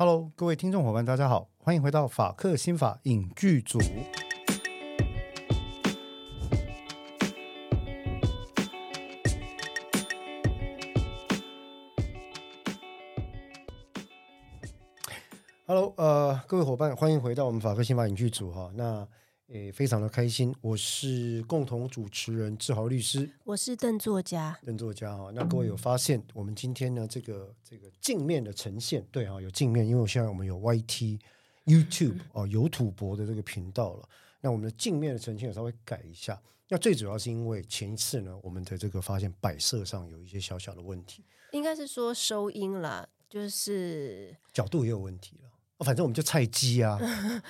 Hello，各位听众伙伴，大家好，欢迎回到法克新法影剧组。Hello，呃，各位伙伴，欢迎回到我们法克新法影剧组哈。那也非常的开心，我是共同主持人志豪律师，我是邓作家，邓作家哈。那各位有发现，我们今天呢，这个这个镜面的呈现，对啊，有镜面，因为现在我们有 YT、YouTube 哦，有土博的这个频道了。那我们的镜面的呈现也稍微改一下。那最主要是因为前一次呢，我们的这个发现摆设上有一些小小的问题，应该是说收音啦，就是角度也有问题了。哦，反正我们就菜鸡啊。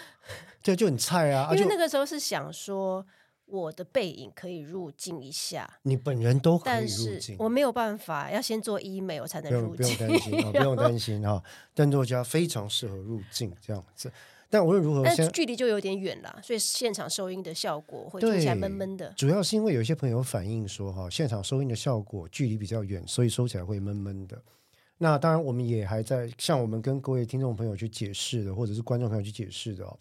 对，就很菜啊！因为那个时候是想说，我的背影可以入镜一下，你本人都可以入镜，但是我没有办法，要先做医美我才能入镜。不用担心啊，不用担心哈。邓作家非常适合入镜这样子，但无论如何，但距离就有点远了，所以现场收音的效果会听起来闷闷的。主要是因为有些朋友反映说，哈，现场收音的效果距离比较远，所以收起来会闷闷的。那当然，我们也还在向我们跟各位听众朋友去解释的，或者是观众朋友去解释的哦。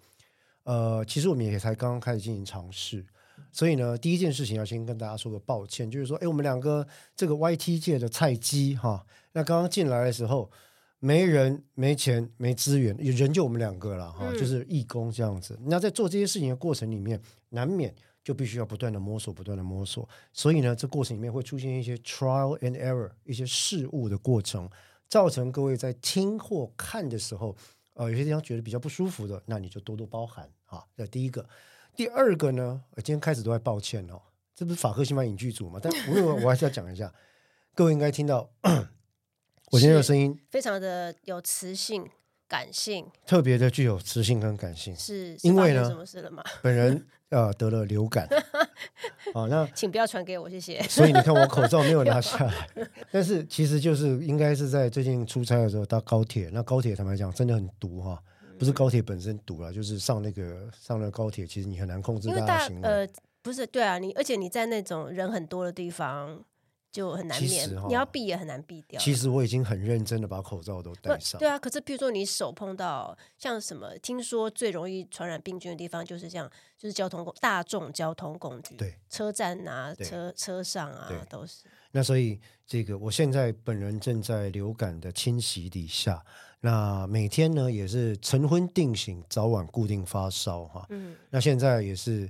呃，其实我们也才刚刚开始进行尝试，所以呢，第一件事情要先跟大家说个抱歉，就是说，哎，我们两个这个 YT 界的菜鸡哈，那刚刚进来的时候，没人、没钱、没资源，人就我们两个了哈，就是义工这样子。嗯、那在做这些事情的过程里面，难免就必须要不断的摸索，不断的摸索。所以呢，这过程里面会出现一些 trial and error，一些事物的过程，造成各位在听或看的时候。呃，有些地方觉得比较不舒服的，那你就多多包涵啊。这第一个，第二个呢，我今天开始都在抱歉哦，这不是法克新法影剧组嘛？但无论我还是要讲一下，各位应该听到我今天的声音非常的有磁性。感性特别的具有磁性跟感性，是因为呢，什么事了吗？本人呃得了流感，哦，那 请不要传给我，谢谢。所以你看我口罩没有拿下来，但是其实就是应该是在最近出差的时候搭高铁，那高铁坦白讲真的很毒哈，不是高铁本身毒了，就是上那个上了高铁，其实你很难控制大家行为。呃，不是，对啊，你而且你在那种人很多的地方。就很难免，你要避也很难避掉。其实我已经很认真的把口罩都戴上。对啊，可是比如说你手碰到像什么，听说最容易传染病菌的地方就是这样，就是交通大众交通工具，对，车站啊，车车上啊，都是。那所以这个，我现在本人正在流感的侵袭底下，那每天呢也是晨昏定醒，早晚固定发烧哈。嗯，那现在也是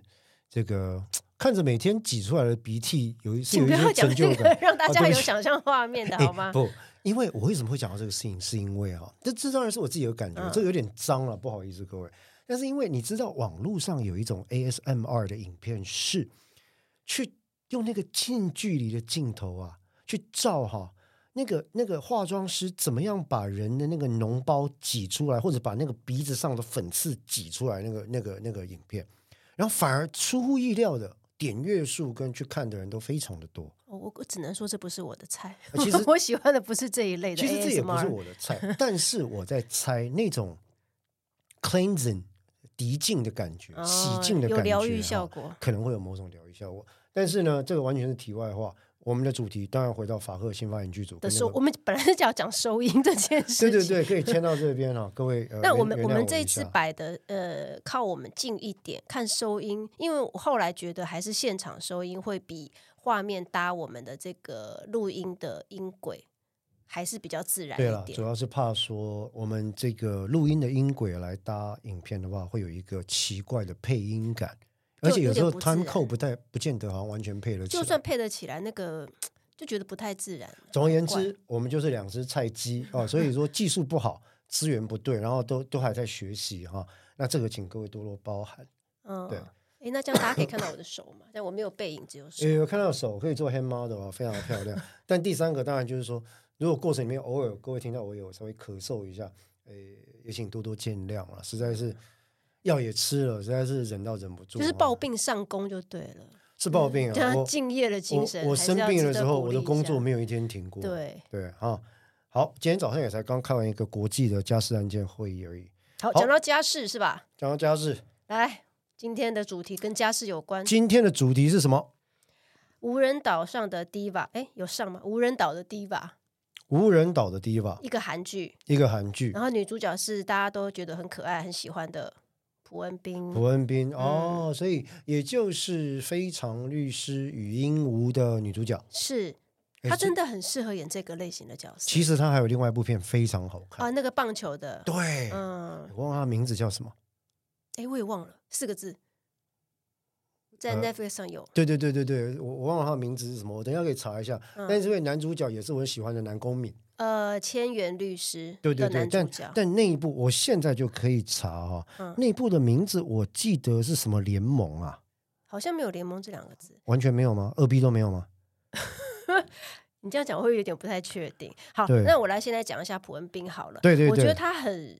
这个。看着每天挤出来的鼻涕，有一是有一些成就感，让大家有想象画面的好吗？不，因为我为什么会讲到这个事情，是因为啊，这这当然是我自己的感觉，这有点脏了，不好意思各位。但是因为你知道，网络上有一种 ASMR 的影片，是去用那个近距离的镜头啊，去照哈那个那个化妆师怎么样把人的那个脓包挤出来，或者把那个鼻子上的粉刺挤出来，那个那个那个影片，然后反而出乎意料的。点阅数跟去看的人都非常的多，我我只能说这不是我的菜。其实 我喜欢的不是这一类的，其实这也不是我的菜。但是我在猜那种 cleansing 涤净的感觉、洗净的感觉，有疗愈效果，可能会有某种疗愈效果。但是呢，这个完全是题外话。我们的主题当然回到法赫新发言剧组的收，我们本来是要讲收音这件事情。对对对，可以牵到这边啊，各位。那我们我们这一次摆的呃，靠我们近一点看收音，因为我后来觉得还是现场收音会比画面搭我们的这个录音的音轨还是比较自然一点。对了，主要是怕说我们这个录音的音轨来搭影片的话，会有一个奇怪的配音感。而且有时候 time code 不太不见得好像完全配得起来，就算配得起来，那个就觉得不太自然。总而言之，我们就是两只菜鸡 哦，所以说技术不好，资源不对，然后都都还在学习哈。那这个请各位多多包涵。嗯，对。哎，那这样大家可以看到我的手嘛？但我没有背影，只有手。有看到手可以做 hand model 啊，非常的漂亮。但第三个当然就是说，如果过程里面偶尔各位听到我有稍微咳嗽一下，哎，也请多多见谅了，实在是。药也吃了，实在是忍到忍不住，就是抱病上工就对了，是抱病啊！敬业的精神。我生病的时候，我的工作没有一天停过。对对啊，好，今天早上也才刚开完一个国际的家事案件会议而已。好，讲到家事是吧？讲到家事，来，今天的主题跟家事有关。今天的主题是什么？无人岛上的 Diva，哎，有上吗？无人岛的 Diva，无人岛的 Diva，一个韩剧，一个韩剧，然后女主角是大家都觉得很可爱、很喜欢的朴恩斌。蒲文斌哦，所以也就是《非常律师禹英禑》的女主角，是她真的很适合演这个类型的角色。其实她还有另外一部片非常好看。啊，那个棒球的，对，嗯，我忘了她名字叫什么，哎，我也忘了，四个字。在 Netflix 上有，对对对对对，我我忘了他的名字是什么，我等一下可以查一下。但是这位男主角也是我很喜欢的南宫珉，呃，千元律师，对对对，但但那一部我现在就可以查哈，那一部的名字我记得是什么联盟啊？好像没有联盟这两个字，完全没有吗？二 B 都没有吗？你这样讲我会有点不太确定。好，那我来现在讲一下朴恩斌好了。对对对，我觉得他很。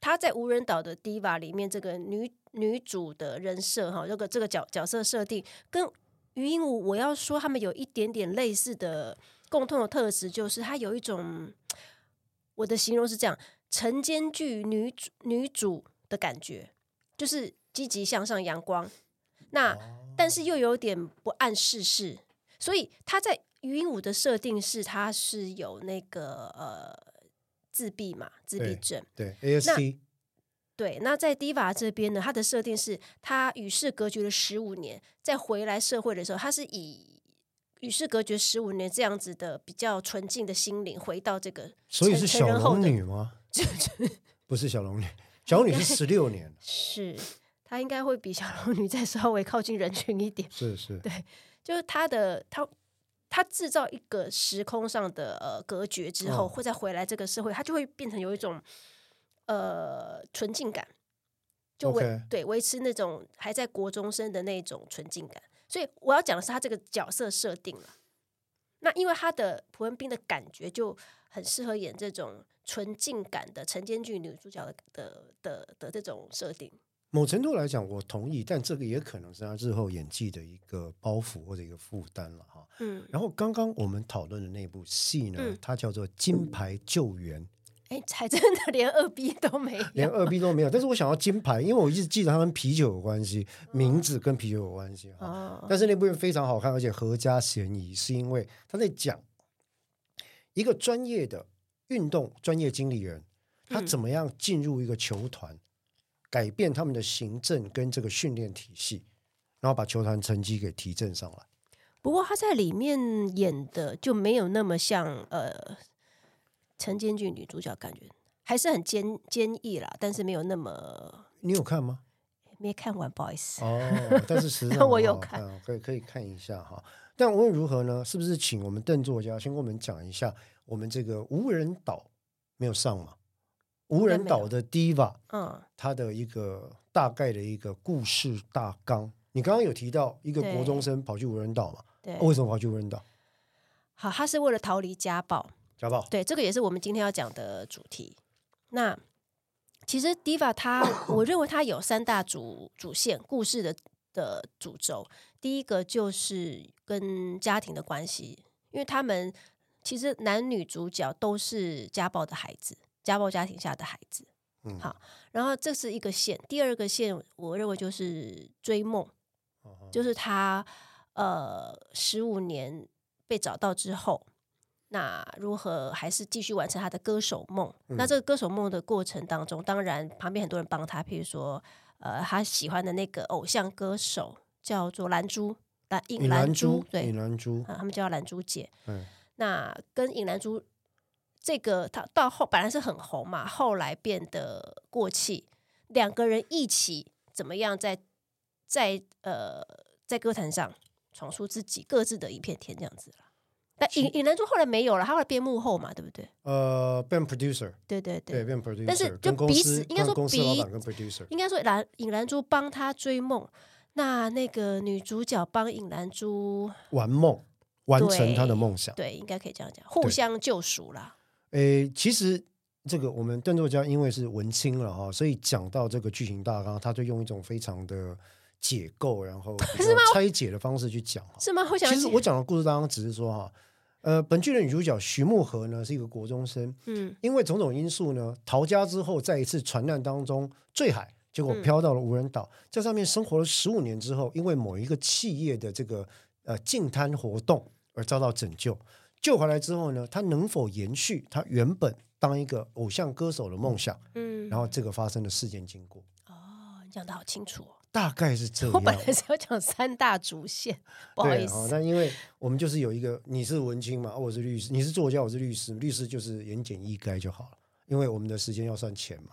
他在无人岛的 Diva 里面，这个女女主的人设哈，这个这个角角色设定跟于英武，我要说他们有一点点类似的共同的特质，就是她有一种我的形容是这样，晨间剧女主女主的感觉，就是积极向上、阳光，那但是又有点不谙世事，所以她在禹英禑的设定是她是有那个呃。自闭嘛，自闭症。对，对，ASD。对，那在 Diva 这边呢，他的设定是他与世隔绝了十五年，在回来社会的时候，他是以与世隔绝十五年这样子的比较纯净的心灵回到这个。所以是小龙女吗？不是小龙女，小龙女是十六年。是，她应该会比小龙女再稍微靠近人群一点。是是，对，就是她的她。他制造一个时空上的呃隔绝之后，会再回来这个社会，他就会变成有一种呃纯净感，就维.对维持那种还在国中生的那种纯净感。所以我要讲的是他这个角色设定了。那因为他的蒲文斌的感觉就很适合演这种纯净感的晨间剧女主角的的的的这种设定。某程度来讲，我同意，但这个也可能是他日后演技的一个包袱或者一个负担了哈。嗯，然后刚刚我们讨论的那部戏呢，嗯、它叫做《金牌救援》。哎，还真的 连二 B 都没有，连二 B 都没有。但是我想要金牌，因为我一直记得他跟啤酒有关系，名字跟啤酒有关系哈。哦、但是那部片非常好看，而且合家嫌疑，是因为他在讲一个专业的运动专业经理人，他怎么样进入一个球团。嗯改变他们的行政跟这个训练体系，然后把球团成绩给提振上来。不过他在里面演的就没有那么像呃晨间剧女主角，感觉还是很坚坚毅啦，但是没有那么。你有看吗？没看完，不好意思。哦，但是实际上我有看，哦、可以可以看一下哈。但无论如何呢，是不是请我们邓作家先跟我们讲一下，我们这个无人岛没有上嘛？无人岛的 Diva，嗯，它的一个大概的一个故事大纲。你刚刚有提到一个国中生跑去无人岛嘛？对，为什么跑去无人岛？好，他是为了逃离家暴。家暴，对，这个也是我们今天要讲的主题。那其实 Diva 他，我认为他有三大主主线故事的的主轴。第一个就是跟家庭的关系，因为他们其实男女主角都是家暴的孩子。家暴家庭下的孩子，嗯，好，然后这是一个线。第二个线，我认为就是追梦，就是他呃十五年被找到之后，那如何还是继续完成他的歌手梦？嗯、那这个歌手梦的过程当中，当然旁边很多人帮他，譬如说呃他喜欢的那个偶像歌手叫做蓝珠，蓝尹蓝珠，对，尹蓝珠啊，他们叫蓝珠姐。嗯，那跟尹蓝珠。这个他到后本来是很红嘛，后来变得过气。两个人一起怎么样在，在在呃在歌坛上闯出自己各自的一片天这样子了。但尹尹南珠后来没有了，他后来变幕后嘛，对不对？呃，变 producer。对对对，对变 producer。但是就彼此应该说比应该说蓝尹兰珠帮他追梦，那那个女主角帮尹兰珠玩梦，完成他的梦想。对，对，应该可以这样讲，互相救赎啦。诶，其实这个我们邓作家因为是文青了哈，所以讲到这个剧情大纲，他就用一种非常的解构，然后 拆解的方式去讲。是吗？其实我讲的故事当中只是说哈，呃，本剧的女主角徐慕荷呢是一个国中生，嗯，因为种种因素呢，逃家之后，在一次船难当中坠海，结果飘到了无人岛，在上面生活了十五年之后，因为某一个企业的这个呃净滩活动而遭到拯救。救回来之后呢，他能否延续他原本当一个偶像歌手的梦想？嗯，然后这个发生的事件经过。哦，你讲的好清楚哦。大概是这样。我本来是要讲三大主线，不好意思。那因为我们就是有一个，你是文青嘛，我是律师，你是作家，我是律师，律师就是言简意赅就好了。因为我们的时间要算钱嘛。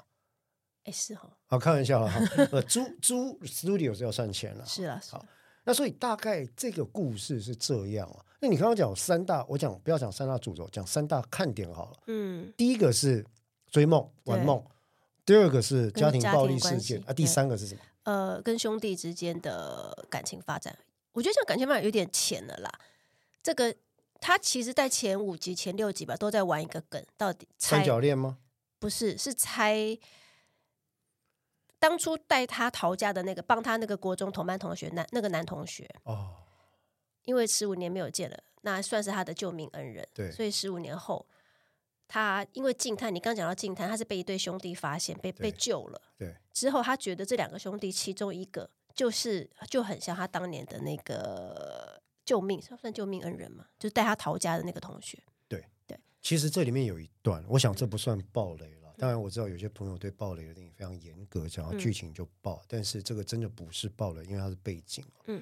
哎，是哈。好，开玩笑哈。呃，租租 studio 是要算钱了。是啊，好。那所以大概这个故事是这样啊。那你刚刚讲三大，我讲不要讲三大主轴，讲三大看点好了。嗯。第一个是追梦玩梦，第二个是家庭暴力事件啊，第三个是什么？呃，跟兄弟之间的感情发展，我觉得这感情发展有点浅了啦。这个他其实，在前五集、前六集吧，都在玩一个梗，到底三角恋吗？不是，是猜当初带他逃家的那个，帮他那个国中同班同学男那个男同学哦，因为十五年没有见了，那算是他的救命恩人。对，所以十五年后。他因为静探，你刚讲到静探，他是被一对兄弟发现，被被救了。对，之后他觉得这两个兄弟其中一个就是就很像他当年的那个救命，算算救命恩人嘛，就是带他逃家的那个同学。对对，其实这里面有一段，我想这不算暴雷了。当然我知道有些朋友对暴雷的定义非常严格，讲到剧情就爆，嗯，但是这个真的不是暴雷，因为它是背景。嗯，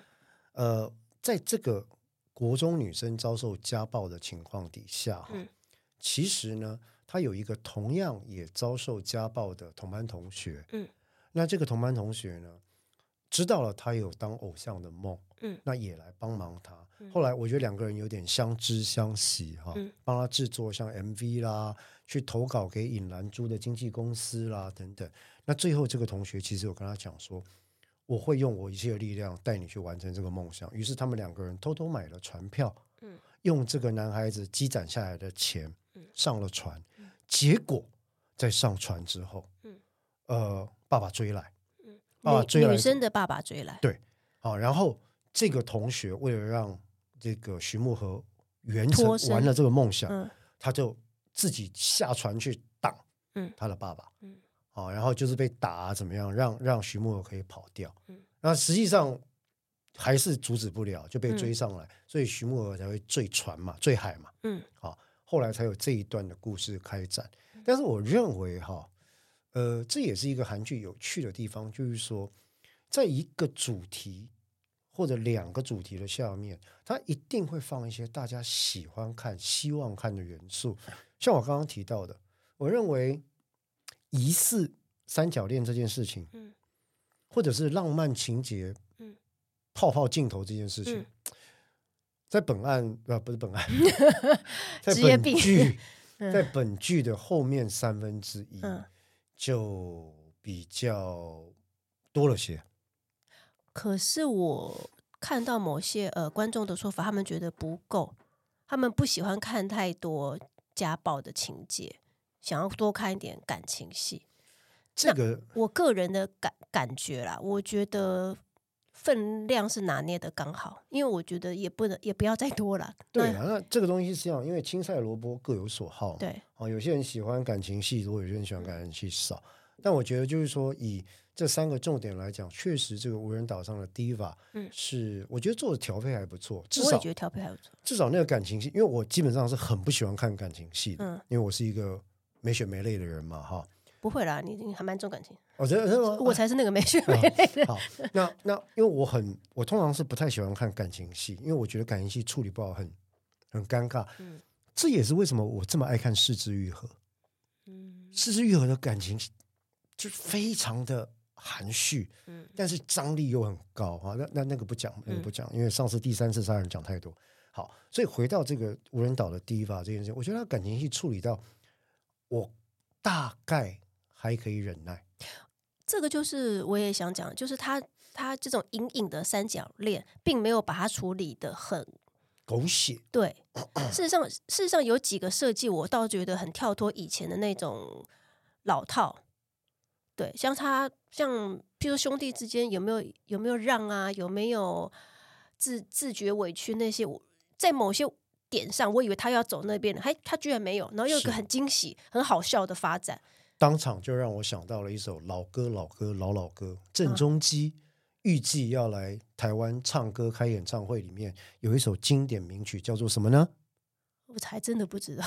呃，在这个国中女生遭受家暴的情况底下，嗯。其实呢，他有一个同样也遭受家暴的同班同学。嗯，那这个同班同学呢，知道了他有当偶像的梦。嗯，那也来帮忙他。嗯，后来我觉得两个人有点相知相惜哈，嗯，帮他制作像 MV 啦，去投稿给尹兰珠的经纪公司啦等等。那最后这个同学其实有跟他讲说，我会用我一切的力量带你去完成这个梦想。于是他们两个人偷偷买了船票。嗯，用这个男孩子积攒下来的钱。上了船，结果在上船之后，嗯，呃，爸爸追来，嗯，爸爸追来，女生的爸爸追来，对，好，然后这个同学为了让这个徐慕禾圆成完了这个梦想，嗯，他就自己下船去挡，嗯，他的爸爸，嗯，好，然后就是被打啊，怎么样，让让徐慕和可以跑掉，嗯，那实际上还是阻止不了，就被追上来，所以徐慕禾才会坠船嘛，坠海嘛，嗯，好。后来才有这一段的故事开展，但是我认为哈，呃，这也是一个韩剧有趣的地方，就是说，在一个主题或者两个主题的下面，它一定会放一些大家喜欢看、希望看的元素。像我刚刚提到的，我认为疑似三角恋这件事情，或者是浪漫情节，泡泡镜头这件事情。在本案啊，不是本案，在本剧，在本剧的后面三分之一就比较多了些。可是我看到某些呃观众的说法，他们觉得不够，他们不喜欢看太多家暴的情节，想要多看一点感情戏。这个我个人的感感觉啦，我觉得。分量是拿捏的刚好，因为我觉得也不能也不要再多了。对啊，那这个东西是这样，因为青菜萝卜各有所好。对，哦，有些人喜欢感情戏多，有些人喜欢感情戏少。但我觉得就是说，以这三个重点来讲，确实这个无人岛上的 Diva，嗯，是我觉得做的调配还不错。至少我也觉得调配还不错。至少那个感情戏，因为我基本上是很不喜欢看感情戏的，嗯，因为我是一个没血没泪的人嘛，哈。不会啦，你你还蛮重感情。我觉得我才是那个没血没泪的。好，那那因为我很，我通常是不太喜欢看感情戏，因为我觉得感情戏处理不好，很很尴尬。嗯，这也是为什么我这么爱看《四肢愈合》。嗯，《是枝裕和》的感情就非常的含蓄，嗯，但是张力又很高啊。那那那个不讲，那个不讲，因为上次第三次杀人讲太多。好，所以回到这个无人岛的 Diva 这件事，我觉得他感情戏处理到我大概。还可以忍耐，这个就是我也想讲，就是他他这种隐隐的三角恋，并没有把它处理的很狗血。对，事实上，事实上有几个设计，我倒觉得很跳脱以前的那种老套。对，像他像，譬如兄弟之间有没有有没有让啊，有没有自自觉委屈那些，在某些点上，我以为他要走那边的，还他居然没有，然后又有一个很惊喜、很好笑的发展。当场就让我想到了一首老歌，老歌，老老歌。郑中基预计要来台湾唱歌、开演唱会，里面有一首经典名曲，叫做什么呢？我还真的不知道。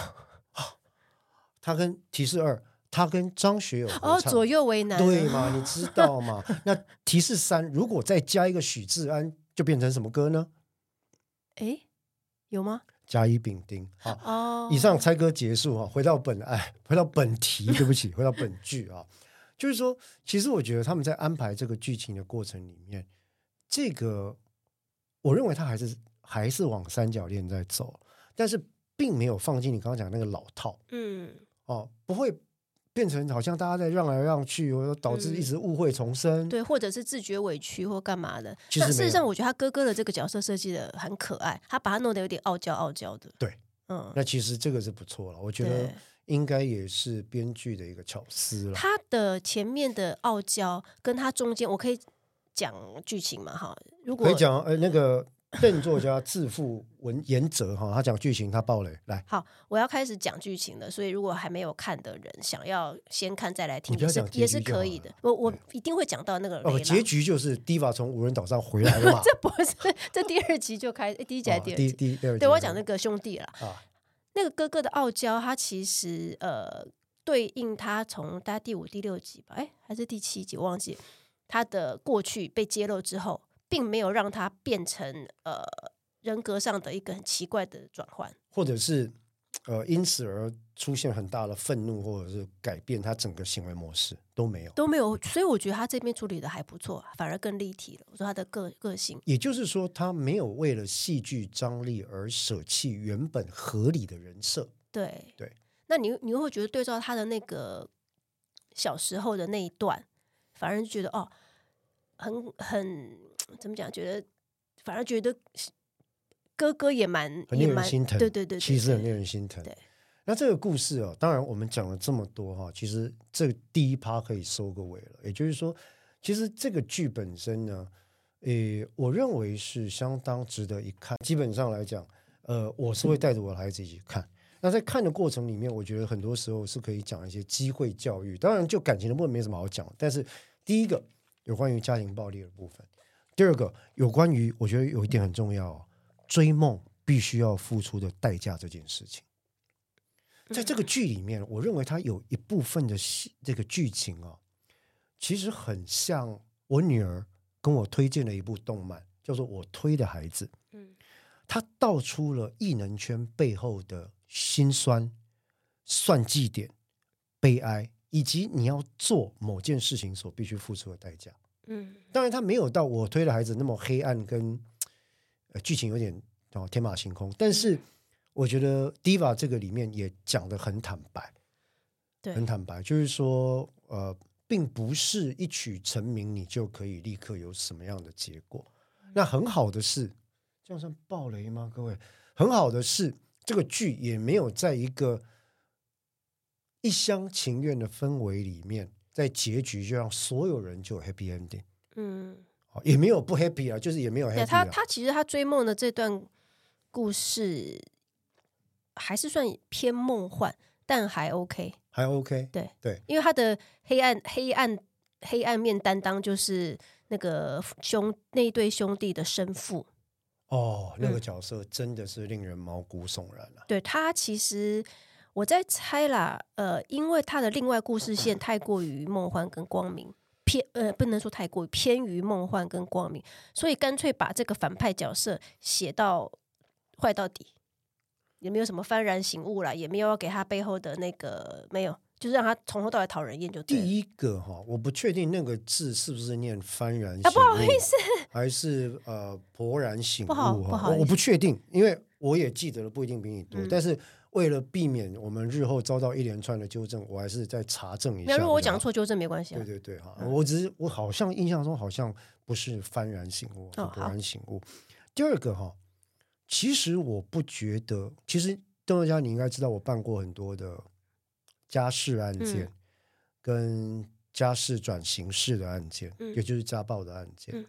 他跟提示二，他跟张学友哦，左右为难，对吗？你知道吗？那提示三，如果再加一个许志安，就变成什么歌呢？哎，有吗？甲乙丙丁。好，哦，以上猜歌结束啊，回到本哎，回到本题，对不起，回到本剧啊，就是说，其实我觉得他们在安排这个剧情的过程里面，这个我认为他还是还是往三角恋在走，但是并没有放进你刚刚讲那个老套，嗯。哦，不会变成好像大家在让来让去，或者导致一直误会重生，嗯，对，或者是自觉委屈或干嘛的。其实事实上，我觉得他哥哥的这个角色设计的很可爱，他把他弄得有点傲娇傲娇的。对，嗯，那其实这个是不错了，我觉得应该也是编剧的一个巧思了。他的前面的傲娇，跟他中间，我可以讲剧情嘛？哈，如果可以讲，呃，那个。邓作家自负文言泽哈，他讲剧情，他爆雷来。好，我要开始讲剧情了，所以如果还没有看的人，想要先看再来听，也是也是可以的。我我一定会讲到那个雷。哦，结局就是 Diva 从无人岛上回来了嘛？这不是，这第二集就开，第一集还是第二集？哦、第第二集。对，我要讲那个兄弟了。啊，那个哥哥的傲娇，他其实呃，对应他从大概第五、第六集吧，哎，还是第七集，我忘记他的过去被揭露之后。并没有让他变成呃人格上的一个很奇怪的转换，或者是呃因此而出现很大的愤怒，或者是改变他整个行为模式都没有，都没有。所以我觉得他这边处理的还不错，反而更立体了。我说他的个个性，也就是说他没有为了戏剧张力而舍弃原本合理的人设。对对，那你你会觉得对照他的那个小时候的那一段，反而觉得哦，很很。怎么讲？觉得反而觉得哥哥也蛮很令人心疼，对对对，其实很令人心疼。对，那这个故事哦，当然我们讲了这么多哈，其实这第一趴可以收个尾了。也就是说，其实这个剧本身呢，诶，我认为是相当值得一看。基本上来讲，呃，我是会带着我的孩子一起看。那在看的过程里面，我觉得很多时候是可以讲一些机会教育。当然，就感情的部分没什么好讲，但是第一个有关于家庭暴力的部分。第二个有关于，我觉得有一点很重要，追梦必须要付出的代价这件事情，在这个剧里面，我认为它有一部分的戏，这个剧情啊，其实很像我女儿跟我推荐的一部动漫，叫做《我推的孩子》。嗯，它道出了异能圈背后的辛酸、算计点、悲哀，以及你要做某件事情所必须付出的代价。嗯，当然他没有到我推的孩子那么黑暗跟呃剧情有点哦天马行空，但是我觉得 Diva 这个里面也讲的很坦白，对，很坦白，就是说呃，并不是一曲成名你就可以立刻有什么样的结果。那很好的是，这样算暴雷吗？各位，很好的是这个剧也没有在一个一厢情愿的氛围里面。在结局就让所有人就有 happy ending，嗯，也没有不 happy 啊，就是也没有 happy。他他其实他追梦的这段故事还是算偏梦幻，但还 OK，还 OK。对对，因为他的黑暗黑暗黑暗面担当就是那个兄那一对兄弟的生父。哦，那个角色真的是令人毛骨悚然了，啊嗯。对，他其实。我在猜啦，呃，因为他的另外故事线太过于梦幻跟光明，偏呃不能说太过于偏于梦幻跟光明，所以干脆把这个反派角色写到坏到底，也没有什么幡然醒悟啦，也没有要给他背后的那个没有，就是让他从头到尾讨人厌就对。第一个哈，我不确定那个字是不是念幡然醒悟，啊，不好意思，还是呃勃然醒悟不好，不好我，我不确定，因为我也记得了不一定比你多，嗯、但是。为了避免我们日后遭到一连串的纠正，我还是再查证一下。如果我讲错，纠正没关系。对对对，哈，我只是我好像印象中好像不是幡然醒悟，是勃然醒悟。第二个哈，其实我不觉得，其实邓作家你应该知道，我办过很多的家事案件，跟家事转刑事的案件，也就是家暴的案件。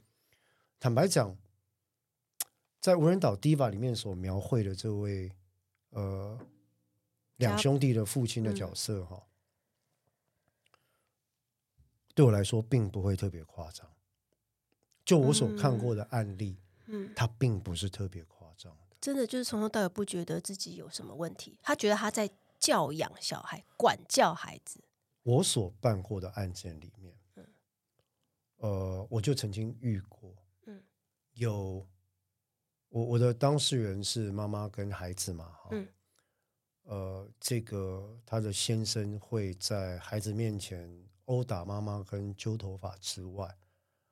坦白讲，在无人岛 Diva 里面所描绘的这位，呃。两兄弟的父亲的角色哈，对我来说并不会特别夸张。就我所看过的案例，嗯，他并不是特别夸张的。真的就是从头到尾不觉得自己有什么问题，他觉得他在教养小孩、管教孩子。我所办过的案件里面，嗯，呃，我就曾经遇过，嗯，有我我的当事人是妈妈跟孩子嘛，嗯，呃，这个他的先生会在孩子面前殴打妈妈跟揪头发之外。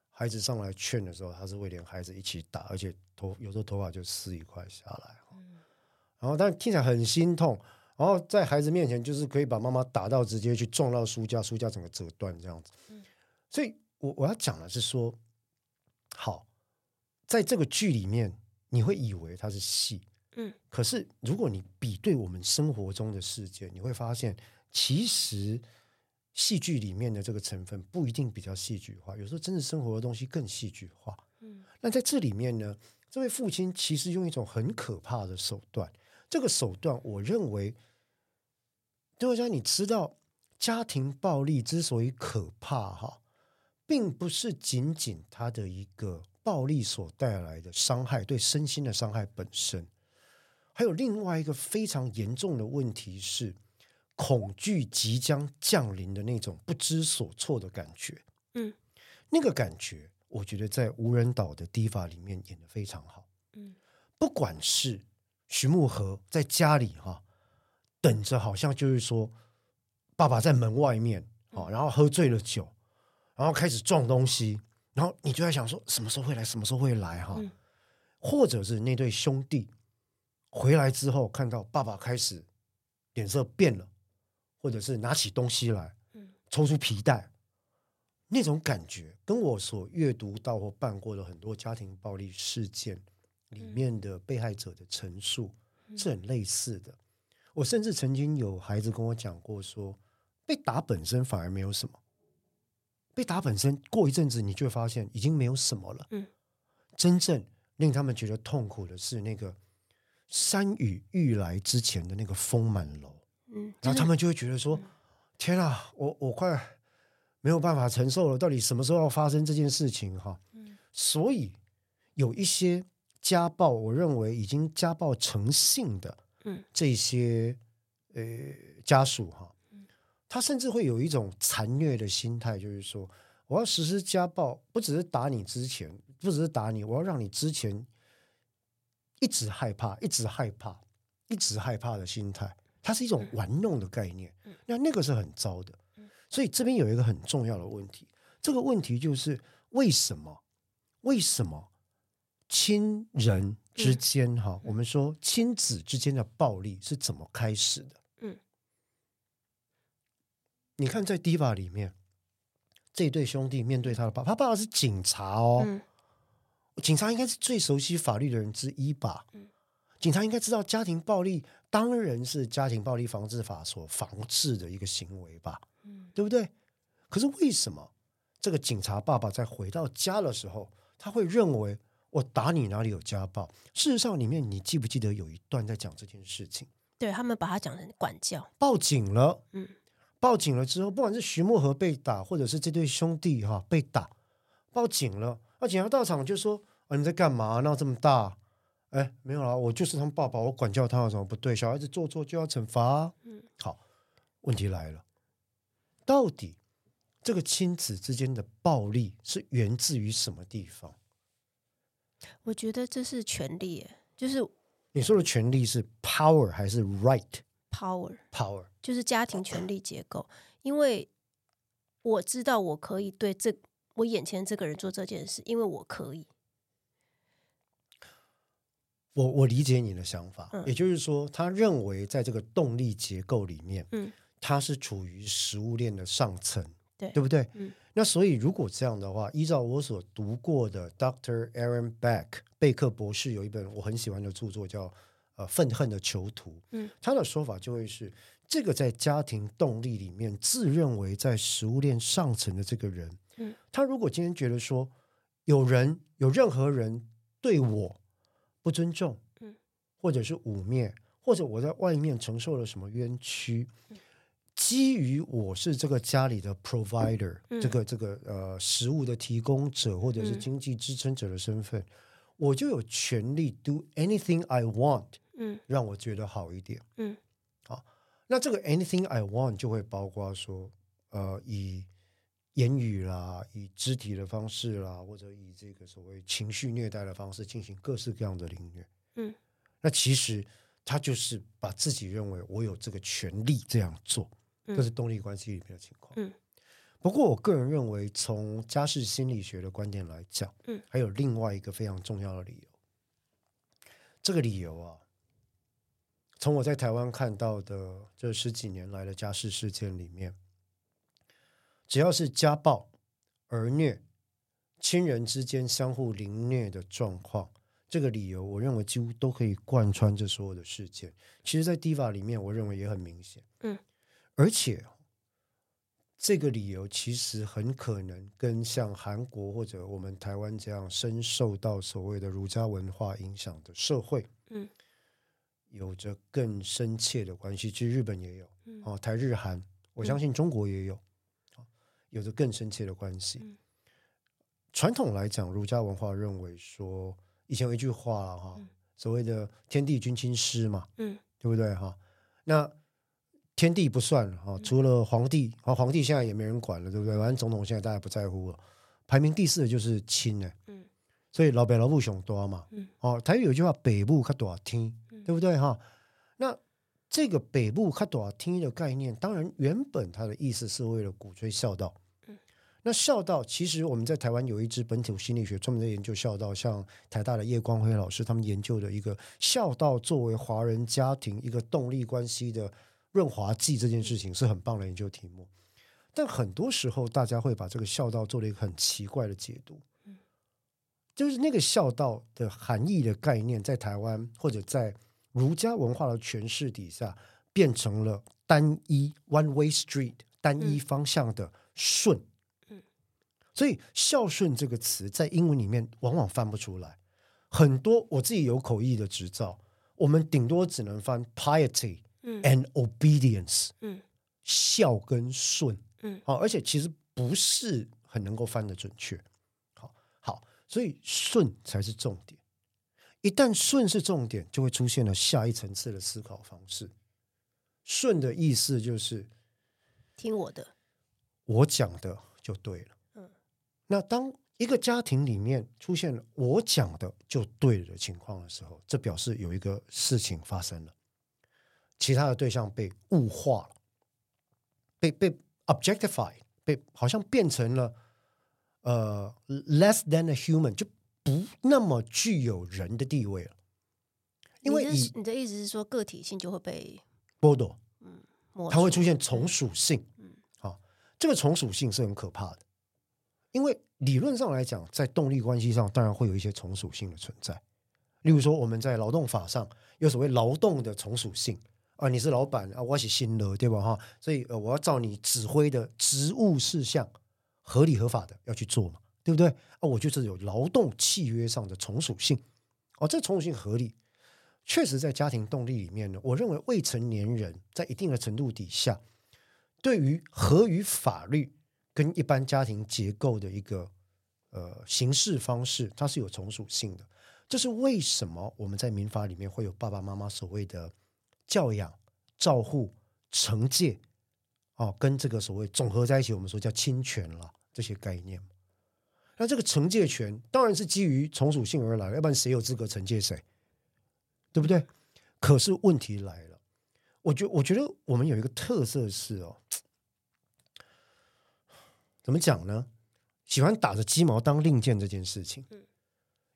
孩子上来劝的时候，他是会连孩子一起打，而且头有时候头发就撕一块下来，嗯，然后但听起来很心痛，然后在孩子面前就是可以把妈妈打到直接去撞到书架，书架整个折断这样子。嗯，所以我我要讲的是说，好，在这个剧里面你会以为它是戏，嗯，可是如果你比对我们生活中的事件，你会发现其实。戏剧里面的这个成分不一定比较戏剧化，有时候真实生活的东西更戏剧化。嗯，那在这里面呢，这位父亲其实用一种很可怕的手段，这个手段我认为，对家你知道，家庭暴力之所以可怕，哈，并不是仅仅它的一个暴力所带来的伤害，对身心的伤害本身，还有另外一个非常严重的问题是。恐惧即将降临的那种不知所措的感觉，嗯，那个感觉，我觉得在无人岛的 Diva 里面演的非常好，嗯，不管是徐慕荷在家里哈，等着，好像就是说爸爸在门外面啊，然后喝醉了酒，然后开始撞东西，然后你就在想说什么时候会来，什么时候会来哈，或者是那对兄弟回来之后，看到爸爸开始脸色变了。或者是拿起东西来，抽出皮带，嗯，那种感觉跟我所阅读到或办过的很多家庭暴力事件里面的被害者的陈述是很类似的。我甚至曾经有孩子跟我讲过说，说被打本身反而没有什么，被打本身过一阵子你就会发现已经没有什么了。嗯，真正令他们觉得痛苦的是那个山雨欲来之前的那个风满楼。嗯，然后他们就会觉得说：“嗯、天啊，我我快没有办法承受了，到底什么时候要发生这件事情？”哈，嗯，所以有一些家暴，我认为已经家暴成性的，嗯，这些呃家属哈，他甚至会有一种残虐的心态，就是说，我要实施家暴，不只是打你之前，不只是打你，我要让你之前一直害怕，一直害怕，一直害怕的心态。它是一种玩弄的概念，那那个是很糟的。所以这边有一个很重要的问题，这个问题就是为什么？为什么亲人之间哈，我们说亲子之间的暴力是怎么开始的？嗯，你看在 Diva 里面，这对兄弟面对他的爸，他爸爸是警察哦，警察应该是最熟悉法律的人之一吧？警察应该知道家庭暴力。当然是家庭暴力防治法所防治的一个行为吧，嗯，对不对？可是为什么这个警察爸爸在回到家的时候，他会认为我打你哪里有家暴？事实上，里面你记不记得有一段在讲这件事情？对，他们把他讲成管教，报警了，嗯，报警了之后，不管是徐莫和被打，或者是这对兄弟哈被打，报警了，那警察到场就说：“啊，你在干嘛？闹这么大？”哎，没有啦，我就是他们爸爸，我管教他有什么不对？小孩子做错就要惩罚啊。嗯，好，问题来了，到底这个亲子之间的暴力是源自于什么地方？我觉得这是权力，就是你说的权利是 power 还是 right？power，power 就是家庭权力结构。因为我知道我可以对这我眼前这个人做这件事，因为我可以。我我理解你的想法，嗯，也就是说，他认为在这个动力结构里面，嗯，他是处于食物链的上层，对，对不对？嗯，那所以如果这样的话，依照我所读过的 Dr. Aaron Beck 贝克博士有一本我很喜欢的著作叫《呃愤恨的囚徒》，嗯，他的说法就会是这个在家庭动力里面自认为在食物链上层的这个人，嗯，他如果今天觉得说有人有任何人对我。不尊重，或者是污蔑，或者我在外面承受了什么冤屈，基于我是这个家里的 provider，这个这个呃食物的提供者或者是经济支撑者的身份，我就有权利 do anything I want，嗯，让我觉得好一点，嗯，好，那这个 anything I want 就会包括说，呃，以言语啦，以肢体的方式啦，或者以这个所谓情绪虐待的方式进行各式各样的凌虐，嗯，那其实他就是把自己认为我有这个权利这样做，嗯，这是动力关系里面的情况，嗯。不过，我个人认为，从家事心理学的观点来讲，嗯，还有另外一个非常重要的理由。这个理由啊，从我在台湾看到的这十几年来的家事事件里面，只要是家暴、儿虐、亲人之间相互凌虐的状况，这个理由，我认为几乎都可以贯穿这所有的事件。其实，在 DIVA 里面，我认为也很明显，嗯，而且。这个理由其实很可能跟像韩国或者我们台湾这样深受到所谓的儒家文化影响的社会，嗯，有着更深切的关系。其实日本也有，嗯，哦，台日韩，我相信中国也有，嗯，有着更深切的关系。嗯，传统来讲，儒家文化认为说，以前有一句话哈，嗯，所谓的“天地君亲师”嘛，嗯，对不对哈？那天地不算哈，除了皇帝，啊，皇帝现在也没人管了，对不对？反正总统现在大家不在乎了。排名第四的就是亲呢，嗯，所以老北老母熊多嘛，嗯，哦，台语有句话，北部较大天，嗯，对不对哈？那这个北部较大天的概念，当然原本它的意思是为了鼓吹孝道，嗯，那孝道其实我们在台湾有一支本土心理学专门在研究孝道，像台大的叶光辉老师他们研究的一个孝道作为华人家庭一个动力关系的。润滑剂这件事情是很棒的研究题目，但很多时候大家会把这个孝道做了一个很奇怪的解读，就是那个孝道的含义的概念，在台湾或者在儒家文化的诠释底下，变成了单一 one way street 单一方向的顺，嗯。所以孝顺这个词在英文里面往往翻不出来，很多我自己有口译的执照，我们顶多只能翻 piety。and obedience，嗯，孝跟顺，嗯，好，而且其实不是很能够翻得准确，好，好，所以顺才是重点。一旦顺是重点，就会出现了下一层次的思考方式。顺的意思就是听我的，我讲的就对了。嗯，那当一个家庭里面出现了我讲的就对了的情况的时候，这表示有一个事情发生了。其他的对象被物化了，被被 objectify，被好像变成了呃 less than a human，就不那么具有人的地位了。因为你的你的意思是说个体性就会被剥夺，嗯，它会出现从属性，嗯，好，这个从属性是很可怕的，因为理论上来讲，在动力关系上当然会有一些从属性的存在，例如说我们在劳动法上有所谓劳动的从属性。啊，你是老板啊，我是新的，对吧？哈，所以呃，我要照你指挥的职务事项，合理合法的要去做嘛，对不对？啊，我觉得这有劳动契约上的从属性，哦，这从属性合理，确实在家庭动力里面呢，我认为未成年人在一定的程度底下，对于合于法律跟一般家庭结构的一个呃行事方式，它是有从属性的。这是为什么我们在民法里面会有爸爸妈妈所谓的。教养、照护、惩戒，哦，跟这个所谓总合在一起，我们说叫侵权了，这些概念。那这个惩戒权当然是基于从属性而来，要不然谁有资格惩戒谁？对不对？可是问题来了，我觉我觉得我们有一个特色是哦，怎么讲呢？喜欢打着鸡毛当令箭这件事情，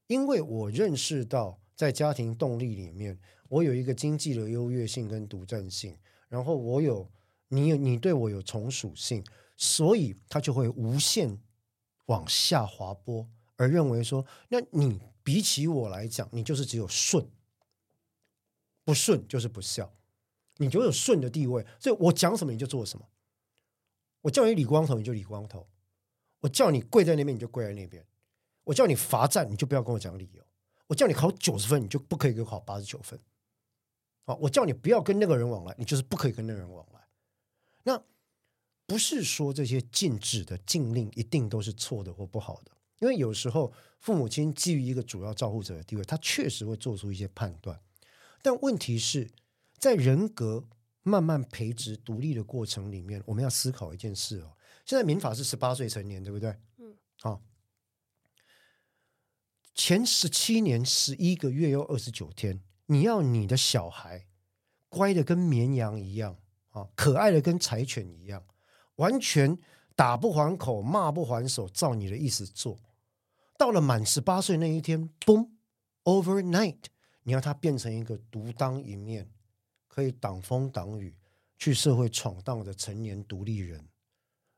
因为我认识到在家庭动力里面。我有一个经济的优越性跟独占性，然后我有你有你对我有从属性，所以他就会无限往下滑坡，而认为说，那你比起我来讲，你就是只有顺，不顺就是不孝，你就有顺的地位，所以我讲什么你就做什么，我叫你理光头你就理光头，我叫你跪在那边你就跪在那边，我叫你罚站你就不要跟我讲理由，我叫你考九十分你就不可以给我考八十九分。好，我叫你不要跟那个人往来，你就是不可以跟那个人往来。那不是说这些禁止的禁令一定都是错的或不好的，因为有时候父母亲基于一个主要照顾者的地位，他确实会做出一些判断。但问题是在人格慢慢培植独立的过程里面，我们要思考一件事哦。现在民法是十八岁成年，对不对？嗯，好。前十七年十一个月又二十九天，你要你的小孩乖的跟绵羊一样啊，可爱的跟柴犬一样，完全打不还口，骂不还手，照你的意思做。到了满十八岁那一天，boom，overnight，你要他变成一个独当一面，可以挡风挡雨，去社会闯荡的成年独立人。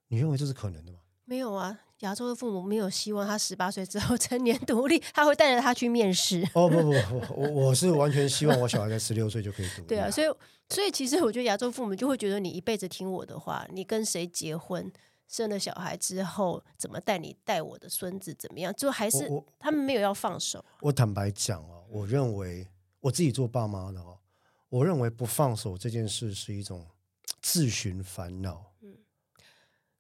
你认为这是可能的吗？没有啊，亚洲的父母没有希望他十八岁之后 成年独立，他会带着他去面试。哦不不不，我我是完全希望我小孩在十六岁就可以独立。对啊，所以所以其实我觉得亚洲父母就会觉得你一辈子听我的话，你跟谁结婚，生了小孩之后怎么带你带我的孙子怎么样，就还是他们没有要放手。我，我坦白讲哦，我认为我自己做爸妈的哦，我认为不放手这件事是一种自寻烦恼。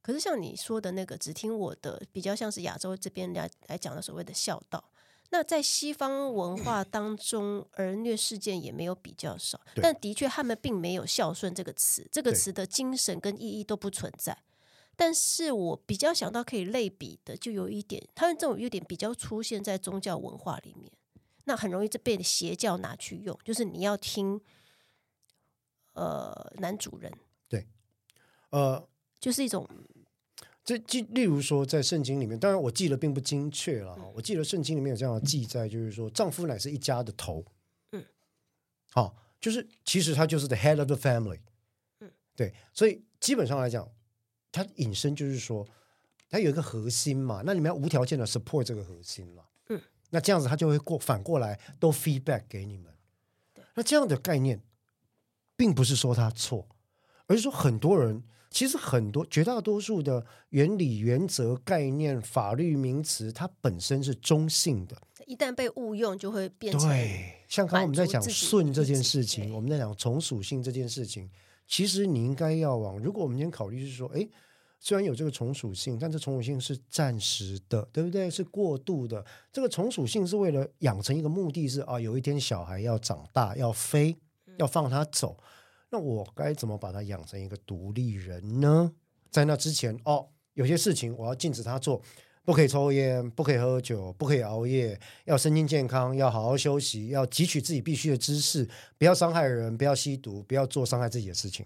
可是像你说的那个，只听我的，比较像是亚洲这边来来讲的所谓的孝道。那在西方文化当中，儿虐事件也没有比较少，但的确他们并没有孝顺这个词，这个词的精神跟意义都不存在。但是我比较想到可以类比的，就有一点，他们这种优点比较出现在宗教文化里面，那很容易就被邪教拿去用，就是你要听，呃，男主人，对，呃，就是一种。这就例如说，在圣经里面，当然我记得并不精确了。我记得圣经里面有这样的记载，就是说，丈夫乃是一家的头。嗯，好，就是其实他就是 the head of the family。嗯，对，所以基本上来讲，他引申就是说，他有一个核心嘛，那你们要无条件的 support 这个核心嘛。嗯，那这样子他就会过反过来都 feedback 给你们。那这样的概念，并不是说他错，而是说很多人。其实很多绝大多数的原理、原则、概念、法律名词，它本身是中性的。一旦被误用，就会变成对。像刚刚我们在讲顺这件事情，我们在讲从属性这件事情，其实你应该要往。如果我们今天考虑是说，哎，虽然有这个从属性，但这从属性是暂时的，对不对？是过度的。这个从属性是为了养成一个目的是啊，有一天小孩要长大，要飞，要放他走。那我该怎么把他养成一个独立人呢？在那之前，哦，有些事情我要禁止他做，不可以抽烟，不可以喝酒，不可以熬夜，要身心健康，要好好休息，要汲取自己必须的知识，不要伤害人，不要吸毒，不要做伤害自己的事情。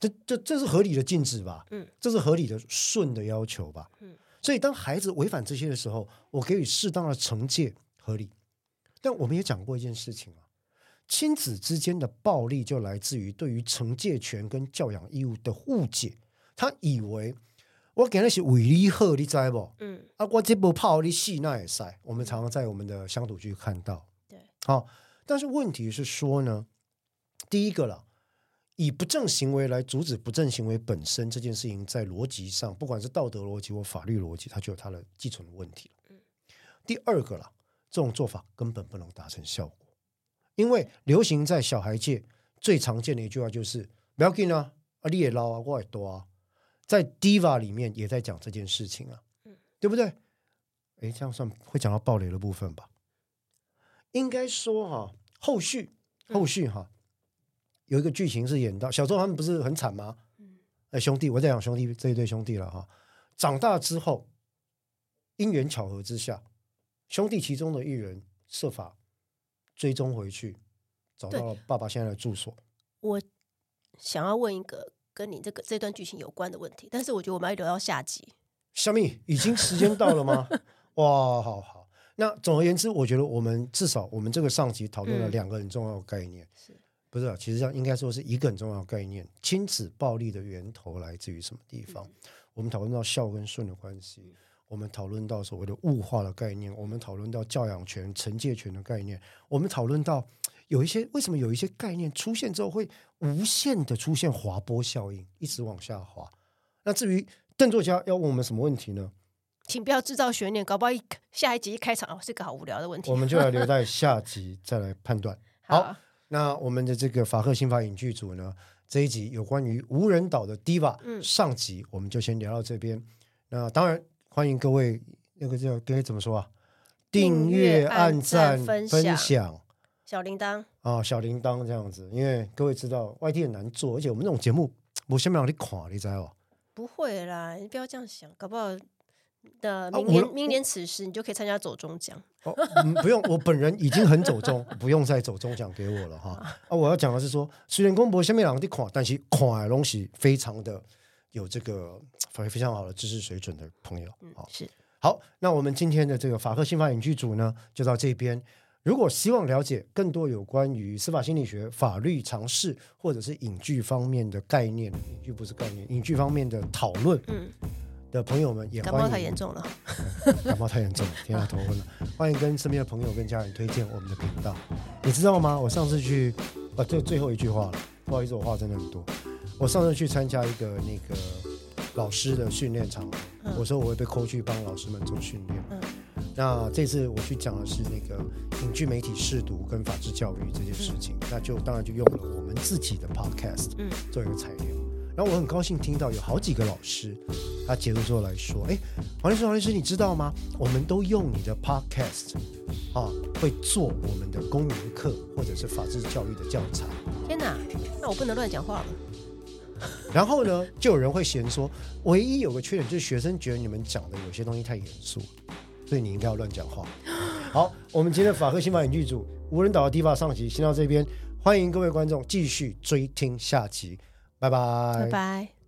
这、这、这是合理的禁止吧？嗯，这是合理的顺的要求吧？嗯，所以当孩子违反这些的时候，我给予适当的惩戒，合理。但我们也讲过一件事情啊。亲子之间的暴力就来自于对于惩戒权跟教养义务的误解。他以为我给那些为你好，你知不？嗯，啊，我这部炮你戏那也塞。我们常常在我们的乡土剧看到。对，好，但是问题是说呢，第一个了，以不正行为来阻止不正行为本身这件事情，在逻辑上，不管是道德逻辑或法律逻辑，它就有它的基础的问题。嗯，第二个了，这种做法根本不能达成效果。因为流行在小孩界最常见的一句话就是“不要紧啊，啊你也老啊，我也多啊”。在 Diva 里面也在讲这件事情啊，嗯，对不对？哎，这样算会讲到暴雷的部分吧？应该说哈，后续后续哈，有一个剧情是演到小时候他们不是很惨吗？嗯，哎，兄弟，我在讲兄弟这一对兄弟了哈。长大之后，因缘巧合之下，兄弟其中的一人设法。追踪回去，找到了爸爸现在的住所。我想要问一个跟你这个这段剧情有关的问题，但是我觉得我们要留到下集。小米，已经时间到了吗？哇，好好。那总而言之，我觉得我们至少我们这个上集讨论了两个很重要的概念，是、嗯、不是、啊？其实上应该说是一个很重要的概念：亲子暴力的源头来自于什么地方？嗯、我们讨论到孝跟顺的关系。我们讨论到所谓的物化的概念，我们讨论到教养权、惩戒权的概念，我们讨论到有一些为什么有一些概念出现之后会无限的出现滑坡效应，一直往下滑。那至于邓作家要问我们什么问题呢？请不要制造悬念，搞不好一下一集一开场哦，是个好无聊的问题。我们就来留在 下集再来判断。好，好，那我们的这个法克新法影剧组呢，这一集有关于无人岛的 Diva，嗯，上集我们就先聊到这边。那当然。欢迎各位那个叫该怎么说啊？订阅、按赞、分享、小铃铛啊，小铃铛这样子。因为各位知道外地很难做，而且我们这种节目，我先不让你垮，你知道吧？不会啦，你不要这样想，搞不好的明年、啊、明年此时你就可以参加走中奖。哦嗯、不用，我本人已经很走中，不用再走中奖给我了哈。啊，我要讲的是说，虽然公博下面两个地垮，但是垮的东西非常的有这个非非常好的知识水准的朋友。嗯，是。好，那我们今天的这个法科新法影剧组呢，就到这边。如果希望了解更多有关于司法心理学、法律常识或者是影剧方面的概念，影剧不是概念，影剧方面的讨论，嗯，的朋友们也欢迎。感冒太严重了，感冒太严重了，天啊，头昏了。欢迎跟身边的朋友跟家人推荐我们的频道。你知道吗？我上次去，啊，这最后一句话了，不好意思，我话真的很多。我上次去参加一个那个。老师的训练场，嗯、我说我会被扣去帮老师们做训练。嗯、那这次我去讲的是那个影剧媒体试读跟法治教育这件事情，嗯、那就当然就用了我们自己的 podcast 做一个材料。嗯、然后我很高兴听到有好几个老师，他结束之后来说：“哎，黄律师，黄律师，你知道吗？我们都用你的 podcast 啊，会做我们的公民课或者是法治教育的教材。”天哪，那我不能乱讲话了。然后呢，就有人会嫌说，唯一有个缺点就是学生觉得你们讲的有些东西太严肃，所以你应该要乱讲话。好，我们今天的法科新法演剧组无人岛的第一把上集先到这边，欢迎各位观众继续追听下集，拜拜，拜拜。